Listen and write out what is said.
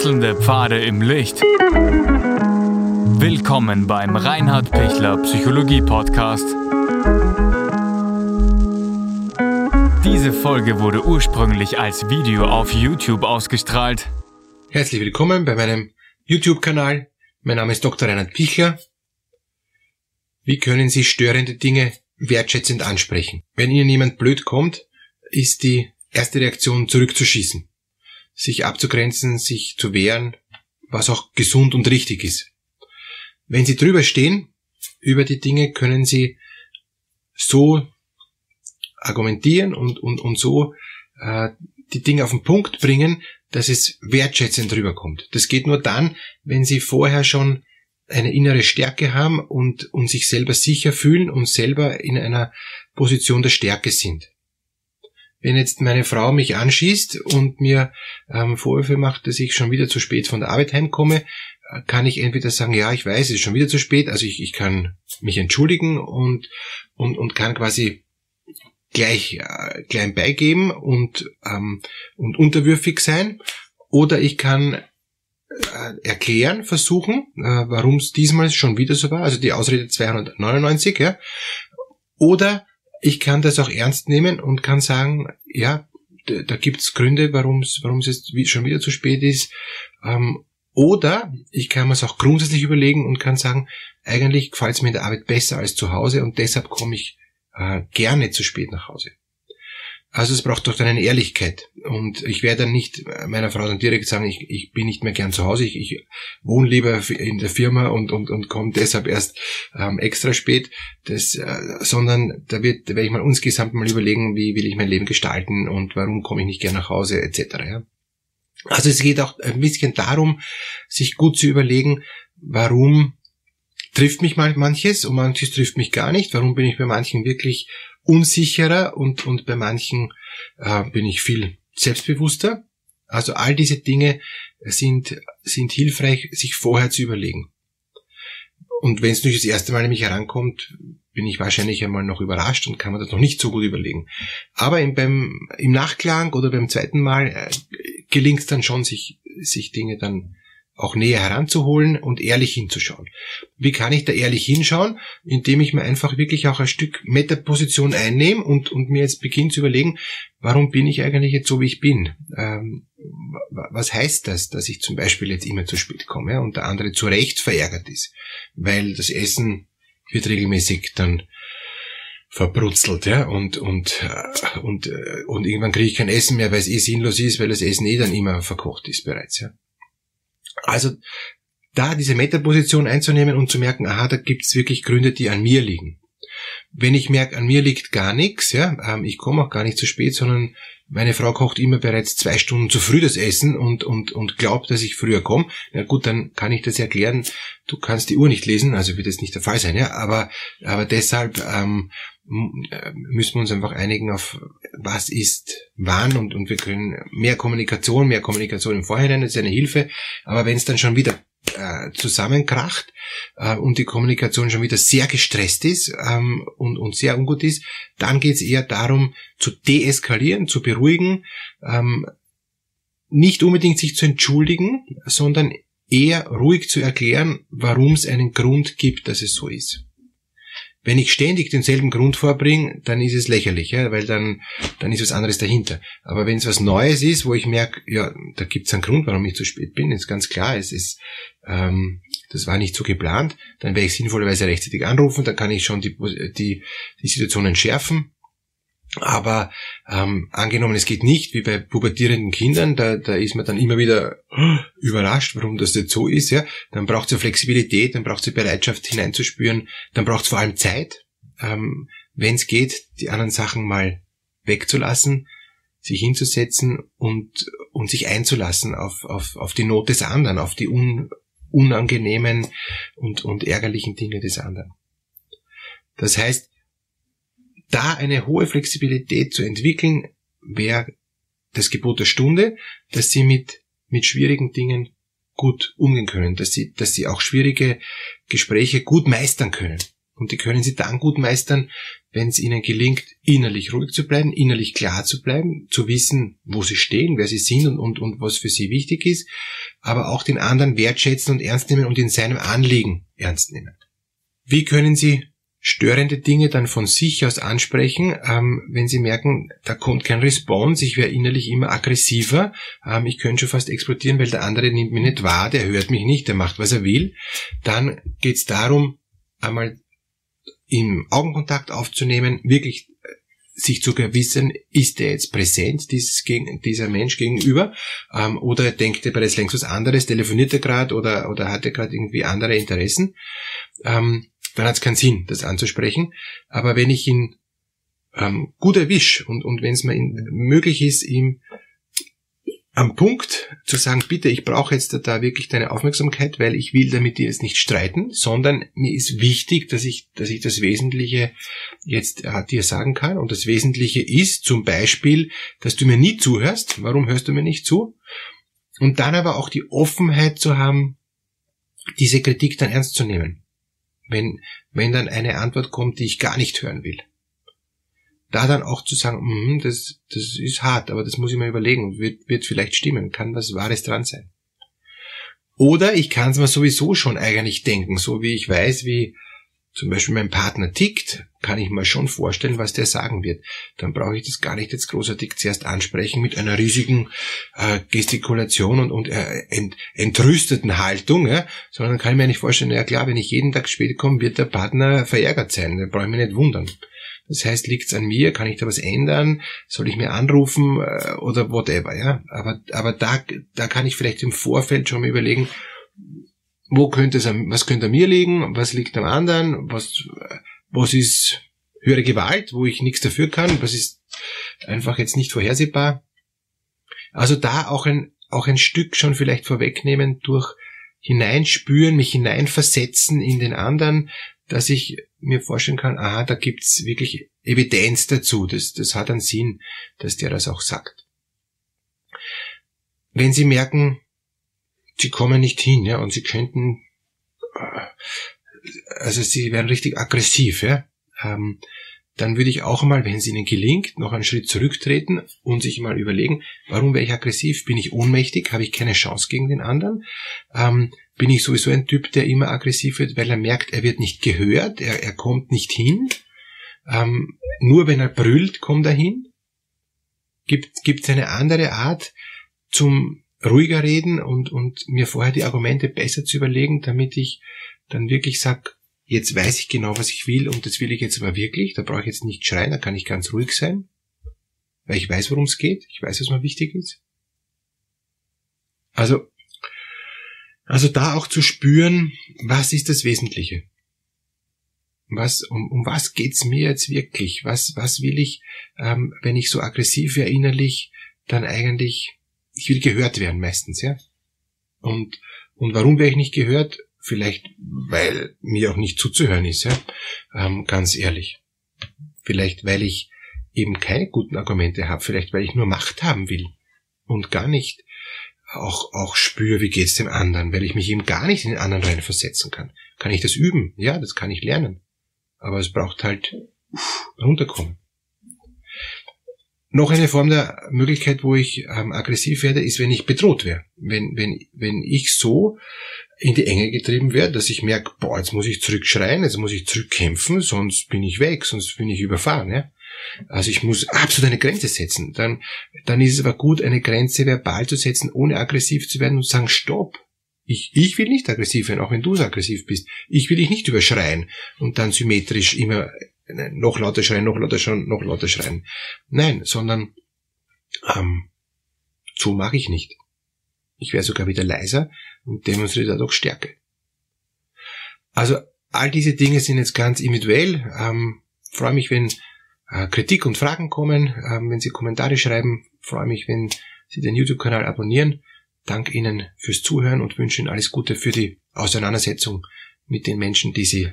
Wechselnde Pfade im Licht. Willkommen beim Reinhard Pichler Psychologie Podcast. Diese Folge wurde ursprünglich als Video auf YouTube ausgestrahlt. Herzlich willkommen bei meinem YouTube-Kanal. Mein Name ist Dr. Reinhard Pichler. Wie können Sie störende Dinge wertschätzend ansprechen? Wenn Ihnen jemand blöd kommt, ist die erste Reaktion zurückzuschießen, sich abzugrenzen, sich zu wehren, was auch gesund und richtig ist. Wenn Sie drüber stehen, über die Dinge, können Sie so argumentieren und, und, und so äh, die Dinge auf den Punkt bringen, dass es wertschätzend rüberkommt. Das geht nur dann, wenn Sie vorher schon eine innere Stärke haben und, und sich selber sicher fühlen und selber in einer Position der Stärke sind. Wenn jetzt meine Frau mich anschießt und mir ähm, Vorwürfe macht, dass ich schon wieder zu spät von der Arbeit heimkomme, äh, kann ich entweder sagen, ja, ich weiß, es ist schon wieder zu spät, also ich, ich kann mich entschuldigen und, und, und kann quasi gleich äh, klein beigeben und, ähm, und unterwürfig sein. Oder ich kann äh, erklären, versuchen, äh, warum es diesmal schon wieder so war, also die Ausrede 299, ja. Oder ich kann das auch ernst nehmen und kann sagen, ja, da, gibt's Gründe, warum es warum es jetzt schon wieder zu spät ist. Ähm, oder ich kann mir es auch grundsätzlich überlegen und kann sagen, eigentlich gefällt es mir in der Arbeit besser als zu Hause und deshalb komme ich äh, gerne zu spät nach Hause. Also es braucht doch dann eine Ehrlichkeit. Und ich werde dann nicht meiner Frau dann direkt sagen, ich, ich bin nicht mehr gern zu Hause, ich, ich wohne lieber in der Firma und, und, und komme deshalb erst ähm, extra spät. Das, äh, sondern da wird, da werde ich mal insgesamt mal überlegen, wie will ich mein Leben gestalten und warum komme ich nicht gern nach Hause, etc. Ja? Also es geht auch ein bisschen darum, sich gut zu überlegen, warum trifft mich manches und manches trifft mich gar nicht. Warum bin ich bei manchen wirklich unsicherer und, und bei manchen äh, bin ich viel selbstbewusster. Also all diese Dinge sind, sind hilfreich, sich vorher zu überlegen. Und wenn es nicht das erste Mal nämlich herankommt, bin ich wahrscheinlich einmal noch überrascht und kann man das noch nicht so gut überlegen. Aber im, beim, im Nachklang oder beim zweiten Mal äh, gelingt es dann schon, sich, sich Dinge dann auch näher heranzuholen und ehrlich hinzuschauen. Wie kann ich da ehrlich hinschauen? Indem ich mir einfach wirklich auch ein Stück Metaposition einnehme und, und mir jetzt beginne zu überlegen, warum bin ich eigentlich jetzt so, wie ich bin? Ähm, was heißt das, dass ich zum Beispiel jetzt immer zu spät komme und der andere zu Recht verärgert ist? Weil das Essen wird regelmäßig dann verbrutzelt, ja, und, und, äh, und, äh, und irgendwann kriege ich kein Essen mehr, weil es eh sinnlos ist, weil das Essen eh dann immer verkocht ist bereits, ja. Also da diese Metaposition einzunehmen und zu merken, aha, da gibt's wirklich Gründe, die an mir liegen. Wenn ich merke, an mir liegt gar nichts, ja, ähm, ich komme auch gar nicht zu spät, sondern meine Frau kocht immer bereits zwei Stunden zu früh das Essen und, und, und glaubt, dass ich früher komme. Na gut, dann kann ich das erklären. Du kannst die Uhr nicht lesen, also wird das nicht der Fall sein, ja. Aber, aber deshalb ähm, äh, müssen wir uns einfach einigen auf, was ist wann und, und wir können mehr Kommunikation, mehr Kommunikation im Vorhinein, das ist eine Hilfe. Aber wenn es dann schon wieder äh, zusammenkracht äh, und die Kommunikation schon wieder sehr gestresst ist ähm, und, und sehr ungut ist, dann geht es eher darum, zu deeskalieren, zu beruhigen, ähm, nicht unbedingt sich zu entschuldigen, sondern eher ruhig zu erklären, warum es einen Grund gibt, dass es so ist. Wenn ich ständig denselben Grund vorbringe, dann ist es lächerlich, ja, weil dann, dann ist was anderes dahinter. Aber wenn es was Neues ist, wo ich merke, ja, da gibt es einen Grund, warum ich zu spät bin, ist ganz klar, es ist, ähm, das war nicht so geplant, dann werde ich sinnvollerweise rechtzeitig anrufen, dann kann ich schon die, die, die Situation entschärfen aber ähm, angenommen, es geht nicht, wie bei pubertierenden Kindern, da, da ist man dann immer wieder überrascht, warum das jetzt so ist. Ja? Dann braucht es ja Flexibilität, dann braucht es Bereitschaft hineinzuspüren, dann braucht es vor allem Zeit, ähm, wenn es geht, die anderen Sachen mal wegzulassen, sich hinzusetzen und, und sich einzulassen auf, auf, auf die Not des anderen, auf die un, unangenehmen und, und ärgerlichen Dinge des anderen. Das heißt, da eine hohe Flexibilität zu entwickeln, wäre das Gebot der Stunde, dass sie mit, mit schwierigen Dingen gut umgehen können, dass sie, dass sie auch schwierige Gespräche gut meistern können. Und die können sie dann gut meistern, wenn es ihnen gelingt, innerlich ruhig zu bleiben, innerlich klar zu bleiben, zu wissen, wo sie stehen, wer sie sind und, und, und was für sie wichtig ist, aber auch den anderen wertschätzen und ernst nehmen und in seinem Anliegen ernst nehmen. Wie können Sie störende Dinge dann von sich aus ansprechen, ähm, wenn Sie merken, da kommt kein Response, ich wäre innerlich immer aggressiver, ähm, ich könnte schon fast explodieren, weil der andere nimmt mich nicht wahr, der hört mich nicht, der macht, was er will, dann geht es darum, einmal im Augenkontakt aufzunehmen, wirklich äh, sich zu gewissen, ist er jetzt präsent, dieses, dieser Mensch gegenüber, ähm, oder denkt er bereits längst was anderes, telefoniert er gerade oder, oder hat er gerade irgendwie andere Interessen, ähm, dann hat es keinen Sinn, das anzusprechen. Aber wenn ich ihn ähm, gut erwisch und, und wenn es mir möglich ist, ihm am Punkt zu sagen, bitte, ich brauche jetzt da wirklich deine Aufmerksamkeit, weil ich will damit dir jetzt nicht streiten, sondern mir ist wichtig, dass ich, dass ich das Wesentliche jetzt äh, dir sagen kann. Und das Wesentliche ist zum Beispiel, dass du mir nie zuhörst. Warum hörst du mir nicht zu? Und dann aber auch die Offenheit zu haben, diese Kritik dann ernst zu nehmen. Wenn, wenn dann eine Antwort kommt, die ich gar nicht hören will da dann auch zu sagen, mm, das, das ist hart, aber das muss ich mir überlegen, wird, wird vielleicht stimmen, kann was Wahres dran sein. Oder ich kann es mir sowieso schon eigentlich denken, so wie ich weiß, wie zum Beispiel mein Partner tickt, kann ich mir schon vorstellen, was der sagen wird. Dann brauche ich das gar nicht jetzt großartig zuerst ansprechen mit einer riesigen äh, Gestikulation und, und äh, ent, entrüsteten Haltung, ja? sondern dann kann ich mir nicht vorstellen, ja klar, wenn ich jeden Tag spät komme, wird der Partner verärgert sein, da brauche ich mich nicht wundern. Das heißt, liegt's an mir? Kann ich da was ändern? Soll ich mir anrufen äh, oder whatever? Ja, aber aber da da kann ich vielleicht im Vorfeld schon mal überlegen, wo könnte es, was könnte an mir liegen? Was liegt am anderen? Was was ist höhere Gewalt, wo ich nichts dafür kann? Was ist einfach jetzt nicht vorhersehbar? Also da auch ein auch ein Stück schon vielleicht vorwegnehmen durch hineinspüren, mich hineinversetzen in den anderen, dass ich mir vorstellen kann, aha, da gibt's wirklich Evidenz dazu. Das, das hat einen Sinn, dass der das auch sagt. Wenn Sie merken, Sie kommen nicht hin, ja, und Sie könnten, äh, also Sie werden richtig aggressiv, ja, ähm, dann würde ich auch mal, wenn es Ihnen gelingt, noch einen Schritt zurücktreten und sich mal überlegen, warum wäre ich aggressiv? Bin ich ohnmächtig? Habe ich keine Chance gegen den anderen? Ähm, bin ich sowieso ein Typ, der immer aggressiv wird, weil er merkt, er wird nicht gehört, er, er kommt nicht hin. Ähm, nur wenn er brüllt, kommt er hin. Gibt es eine andere Art zum ruhiger reden und, und mir vorher die Argumente besser zu überlegen, damit ich dann wirklich sag, jetzt weiß ich genau, was ich will und das will ich jetzt aber wirklich, da brauche ich jetzt nicht schreien, da kann ich ganz ruhig sein, weil ich weiß, worum es geht, ich weiß, was mir wichtig ist. Also also da auch zu spüren, was ist das Wesentliche? Was, um, um was geht's mir jetzt wirklich? Was, was will ich, ähm, wenn ich so aggressiv wäre innerlich, dann eigentlich, ich will gehört werden meistens, ja? Und, und warum wäre ich nicht gehört? Vielleicht, weil mir auch nicht zuzuhören ist, ja? Ähm, ganz ehrlich. Vielleicht, weil ich eben keine guten Argumente habe, vielleicht weil ich nur Macht haben will und gar nicht auch, auch spüre, wie geht's dem anderen, weil ich mich eben gar nicht in den anderen reinversetzen kann. Kann ich das üben? Ja, das kann ich lernen. Aber es braucht halt runterkommen. Noch eine Form der Möglichkeit, wo ich ähm, aggressiv werde, ist, wenn ich bedroht wäre. Wenn, wenn, wenn ich so in die Enge getrieben werde, dass ich merke, boah, jetzt muss ich zurückschreien, jetzt muss ich zurückkämpfen, sonst bin ich weg, sonst bin ich überfahren. Ja? Also ich muss absolut eine Grenze setzen. Dann, dann ist es aber gut, eine Grenze verbal zu setzen, ohne aggressiv zu werden und sagen, stopp. Ich, ich will nicht aggressiv werden, auch wenn du so aggressiv bist. Ich will dich nicht überschreien und dann symmetrisch immer äh, noch lauter schreien, noch lauter schreien, noch lauter schreien. Nein, sondern ähm, so mache ich nicht. Ich wäre sogar wieder leiser und demonstriere dadurch Stärke. Also all diese Dinge sind jetzt ganz individuell. Ähm, freue mich, wenn äh, Kritik und Fragen kommen, äh, wenn Sie Kommentare schreiben. Freue mich, wenn Sie den YouTube-Kanal abonnieren. Danke Ihnen fürs Zuhören und wünsche Ihnen alles Gute für die Auseinandersetzung mit den Menschen, die Sie